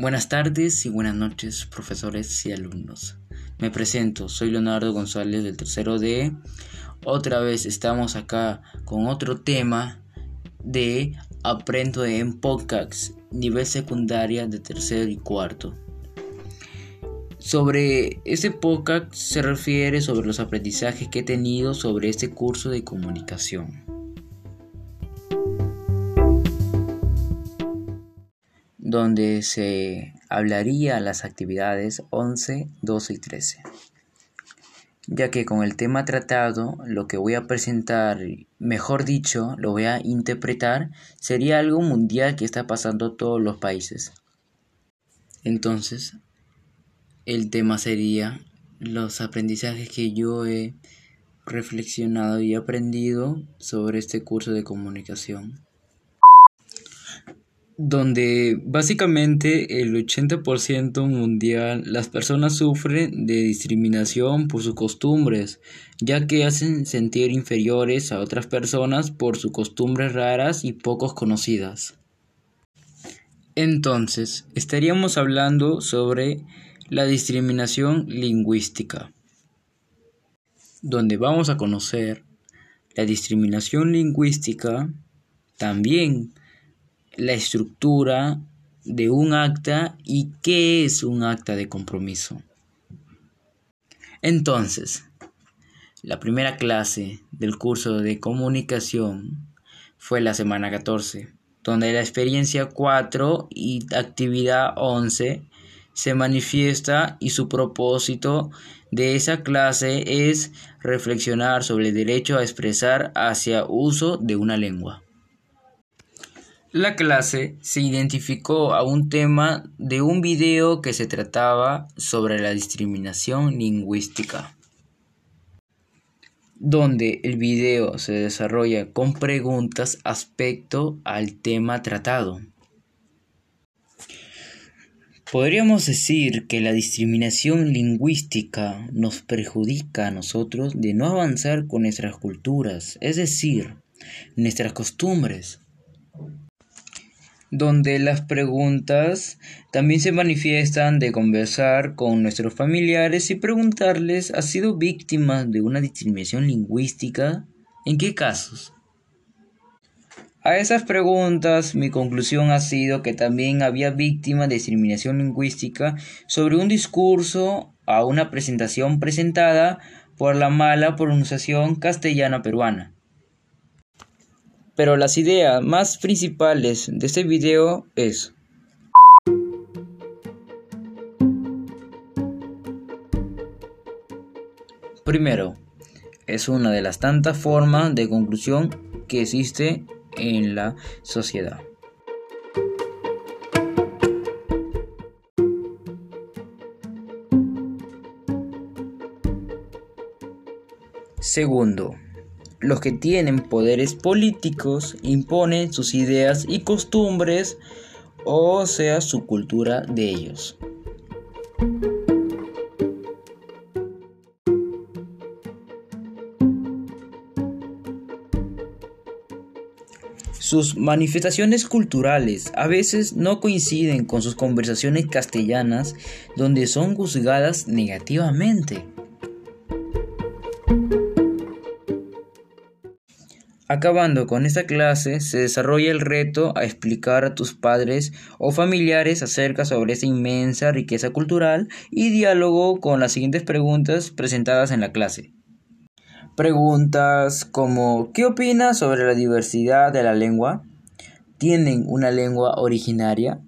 Buenas tardes y buenas noches, profesores y alumnos. Me presento, soy Leonardo González del tercero D. Otra vez estamos acá con otro tema de Aprendo en Podcast, nivel secundaria de tercero y cuarto. Sobre este podcast se refiere sobre los aprendizajes que he tenido sobre este curso de comunicación. donde se hablaría las actividades 11, 12 y 13. Ya que con el tema tratado, lo que voy a presentar, mejor dicho, lo voy a interpretar, sería algo mundial que está pasando en todos los países. Entonces, el tema sería los aprendizajes que yo he reflexionado y aprendido sobre este curso de comunicación donde básicamente el 80% mundial las personas sufren de discriminación por sus costumbres, ya que hacen sentir inferiores a otras personas por sus costumbres raras y pocos conocidas. Entonces, estaríamos hablando sobre la discriminación lingüística, donde vamos a conocer la discriminación lingüística también la estructura de un acta y qué es un acta de compromiso. Entonces, la primera clase del curso de comunicación fue la semana 14, donde la experiencia 4 y actividad 11 se manifiesta y su propósito de esa clase es reflexionar sobre el derecho a expresar hacia uso de una lengua. La clase se identificó a un tema de un video que se trataba sobre la discriminación lingüística, donde el video se desarrolla con preguntas aspecto al tema tratado. Podríamos decir que la discriminación lingüística nos perjudica a nosotros de no avanzar con nuestras culturas, es decir, nuestras costumbres donde las preguntas también se manifiestan de conversar con nuestros familiares y preguntarles, ¿ha sido víctima de una discriminación lingüística? ¿En qué casos? A esas preguntas mi conclusión ha sido que también había víctima de discriminación lingüística sobre un discurso a una presentación presentada por la mala pronunciación castellana peruana. Pero las ideas más principales de este video es Primero, es una de las tantas formas de conclusión que existe en la sociedad. Segundo, los que tienen poderes políticos imponen sus ideas y costumbres, o sea, su cultura de ellos. Sus manifestaciones culturales a veces no coinciden con sus conversaciones castellanas donde son juzgadas negativamente. Acabando con esta clase, se desarrolla el reto a explicar a tus padres o familiares acerca sobre esta inmensa riqueza cultural y diálogo con las siguientes preguntas presentadas en la clase. Preguntas como ¿qué opinas sobre la diversidad de la lengua? ¿Tienen una lengua originaria?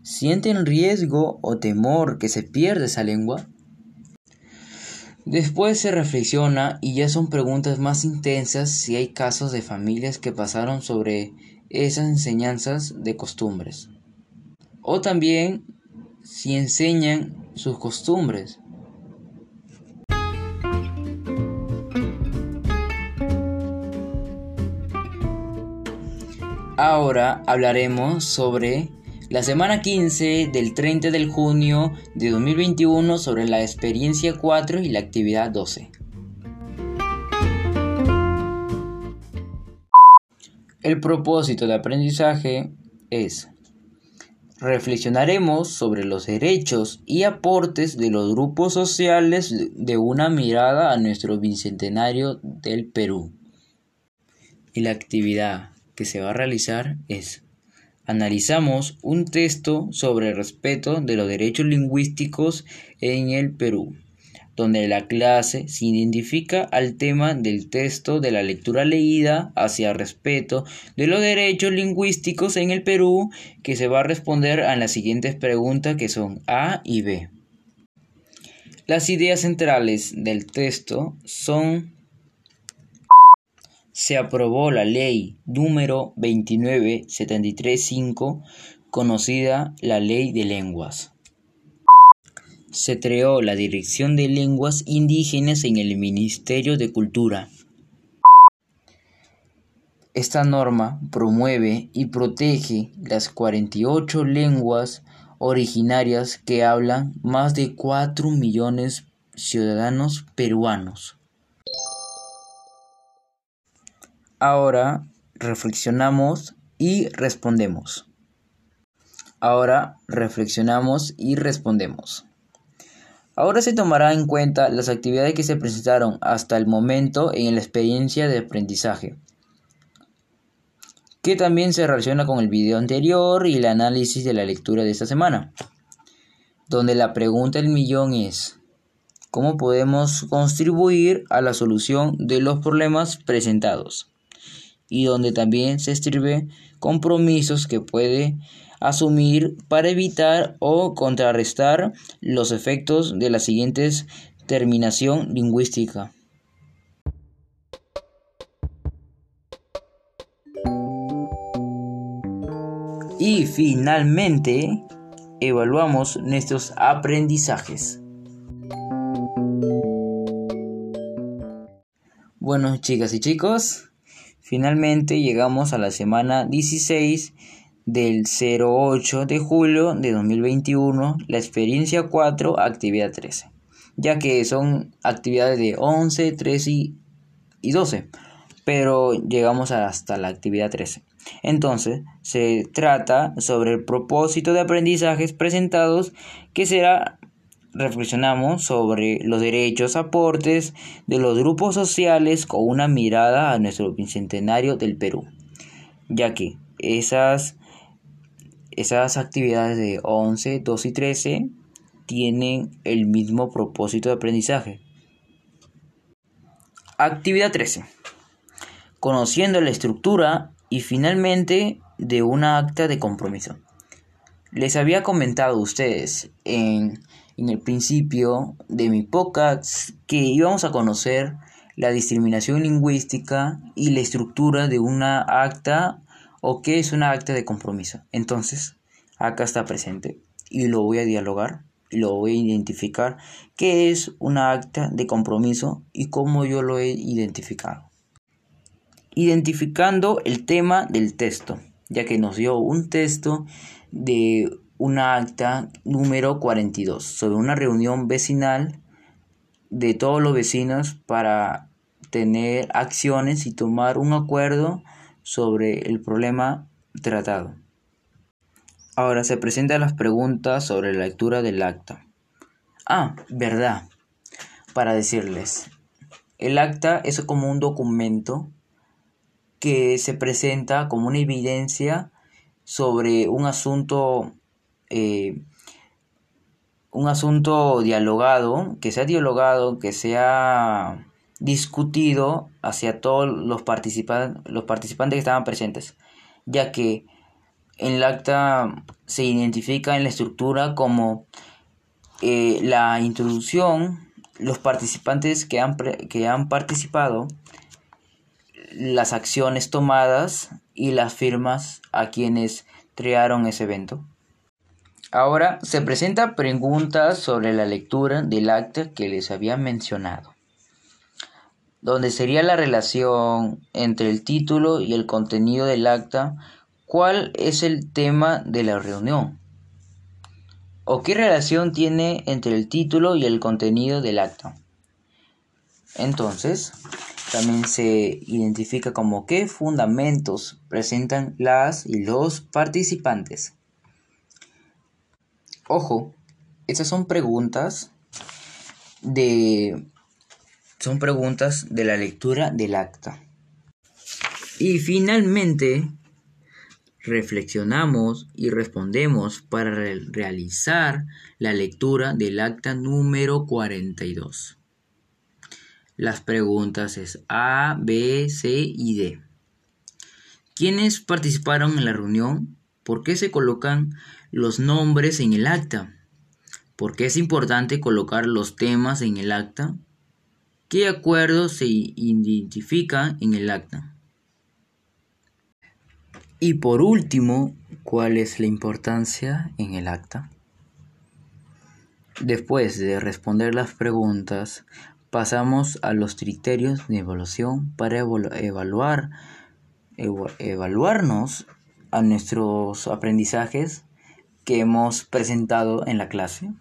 ¿Sienten riesgo o temor que se pierda esa lengua? Después se reflexiona y ya son preguntas más intensas si hay casos de familias que pasaron sobre esas enseñanzas de costumbres. O también si enseñan sus costumbres. Ahora hablaremos sobre la semana 15 del 30 de junio de 2021 sobre la experiencia 4 y la actividad 12. El propósito de aprendizaje es reflexionaremos sobre los derechos y aportes de los grupos sociales de una mirada a nuestro bicentenario del Perú. Y la actividad que se va a realizar es analizamos un texto sobre el respeto de los derechos lingüísticos en el Perú donde la clase se identifica al tema del texto de la lectura leída hacia respeto de los derechos lingüísticos en el Perú, que se va a responder a las siguientes preguntas que son A y B. Las ideas centrales del texto son se aprobó la ley número 29735 conocida la ley de lenguas se creó la Dirección de Lenguas Indígenas en el Ministerio de Cultura. Esta norma promueve y protege las 48 lenguas originarias que hablan más de 4 millones ciudadanos peruanos. Ahora reflexionamos y respondemos. Ahora reflexionamos y respondemos. Ahora se tomará en cuenta las actividades que se presentaron hasta el momento en la experiencia de aprendizaje, que también se relaciona con el video anterior y el análisis de la lectura de esta semana, donde la pregunta del millón es, ¿cómo podemos contribuir a la solución de los problemas presentados? Y donde también se escribe compromisos que puede asumir para evitar o contrarrestar los efectos de las siguientes terminación lingüística. Y finalmente, evaluamos nuestros aprendizajes. Bueno, chicas y chicos, finalmente llegamos a la semana 16 del 08 de julio de 2021, la experiencia 4, actividad 13, ya que son actividades de 11, 13 y 12, pero llegamos hasta la actividad 13. Entonces, se trata sobre el propósito de aprendizajes presentados que será reflexionamos sobre los derechos, aportes de los grupos sociales con una mirada a nuestro bicentenario del Perú, ya que esas esas actividades de 11, 12 y 13 tienen el mismo propósito de aprendizaje. Actividad 13. Conociendo la estructura y finalmente de una acta de compromiso. Les había comentado a ustedes en, en el principio de mi podcast que íbamos a conocer la discriminación lingüística y la estructura de una acta o qué es una acta de compromiso. Entonces, acá está presente y lo voy a dialogar y lo voy a identificar qué es una acta de compromiso y cómo yo lo he identificado. Identificando el tema del texto, ya que nos dio un texto de una acta número 42 sobre una reunión vecinal de todos los vecinos para tener acciones y tomar un acuerdo sobre el problema tratado. Ahora se presentan las preguntas sobre la lectura del acta. Ah, verdad. Para decirles, el acta es como un documento que se presenta como una evidencia sobre un asunto eh, un asunto dialogado, que sea dialogado, que sea discutido hacia todos los, los participantes que estaban presentes, ya que en el acta se identifica en la estructura como eh, la introducción, los participantes que han, que han participado, las acciones tomadas y las firmas a quienes crearon ese evento. Ahora se presentan preguntas sobre la lectura del acta que les había mencionado donde sería la relación entre el título y el contenido del acta ¿Cuál es el tema de la reunión? ¿O qué relación tiene entre el título y el contenido del acta? Entonces, también se identifica como qué fundamentos presentan las y los participantes. Ojo, estas son preguntas de son preguntas de la lectura del acta. Y finalmente reflexionamos y respondemos para realizar la lectura del acta número 42. Las preguntas es A, B, C y D. ¿Quiénes participaron en la reunión? ¿Por qué se colocan los nombres en el acta? ¿Por qué es importante colocar los temas en el acta? ¿Qué acuerdos se identifican en el acta? Y por último, ¿cuál es la importancia en el acta? Después de responder las preguntas, pasamos a los criterios de evaluación para evaluar, evaluarnos a nuestros aprendizajes que hemos presentado en la clase.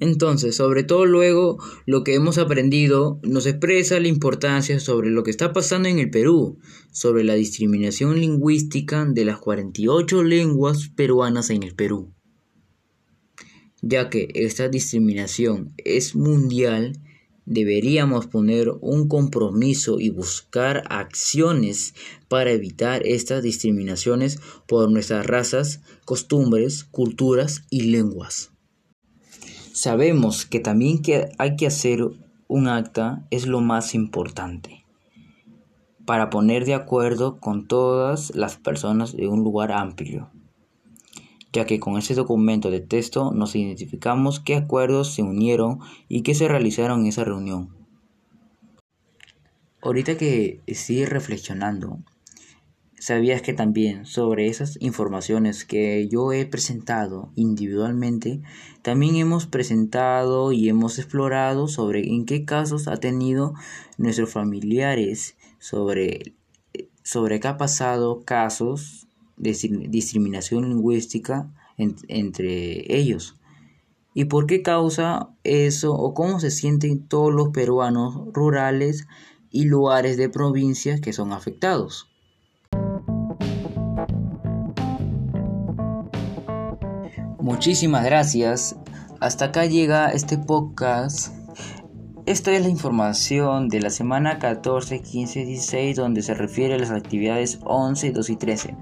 Entonces, sobre todo luego, lo que hemos aprendido nos expresa la importancia sobre lo que está pasando en el Perú, sobre la discriminación lingüística de las 48 lenguas peruanas en el Perú. Ya que esta discriminación es mundial, deberíamos poner un compromiso y buscar acciones para evitar estas discriminaciones por nuestras razas, costumbres, culturas y lenguas. Sabemos que también que hay que hacer un acta es lo más importante para poner de acuerdo con todas las personas de un lugar amplio, ya que con ese documento de texto nos identificamos qué acuerdos se unieron y qué se realizaron en esa reunión. Ahorita que estoy reflexionando, ¿Sabías que también sobre esas informaciones que yo he presentado individualmente, también hemos presentado y hemos explorado sobre en qué casos ha tenido nuestros familiares, sobre, sobre qué ha pasado casos discriminación lingüística entre ellos? ¿Y por qué causa eso o cómo se sienten todos los peruanos rurales y lugares de provincias que son afectados? Muchísimas gracias. Hasta acá llega este podcast. Esta es la información de la semana 14, 15, 16 donde se refiere a las actividades 11, 2 y 13.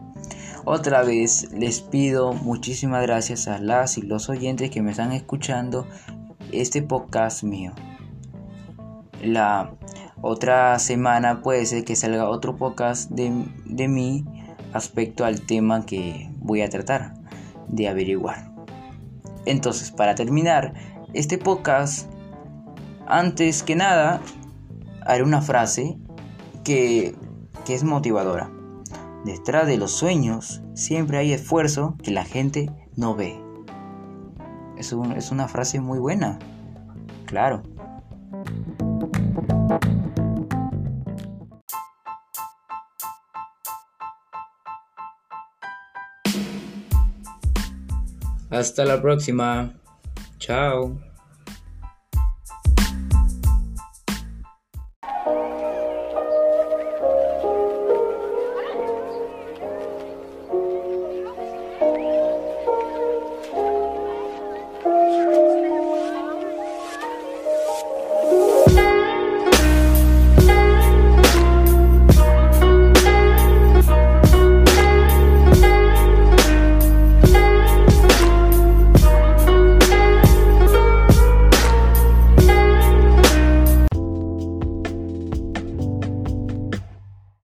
Otra vez les pido muchísimas gracias a las y los oyentes que me están escuchando este podcast mío. La otra semana puede ser que salga otro podcast de, de mí respecto al tema que voy a tratar de averiguar. Entonces, para terminar este podcast, antes que nada, haré una frase que, es motivadora. Detrás de los sueños siempre hay esfuerzo que la gente no ve. Es, una frase muy buena. Claro. Hasta la próxima. Chao.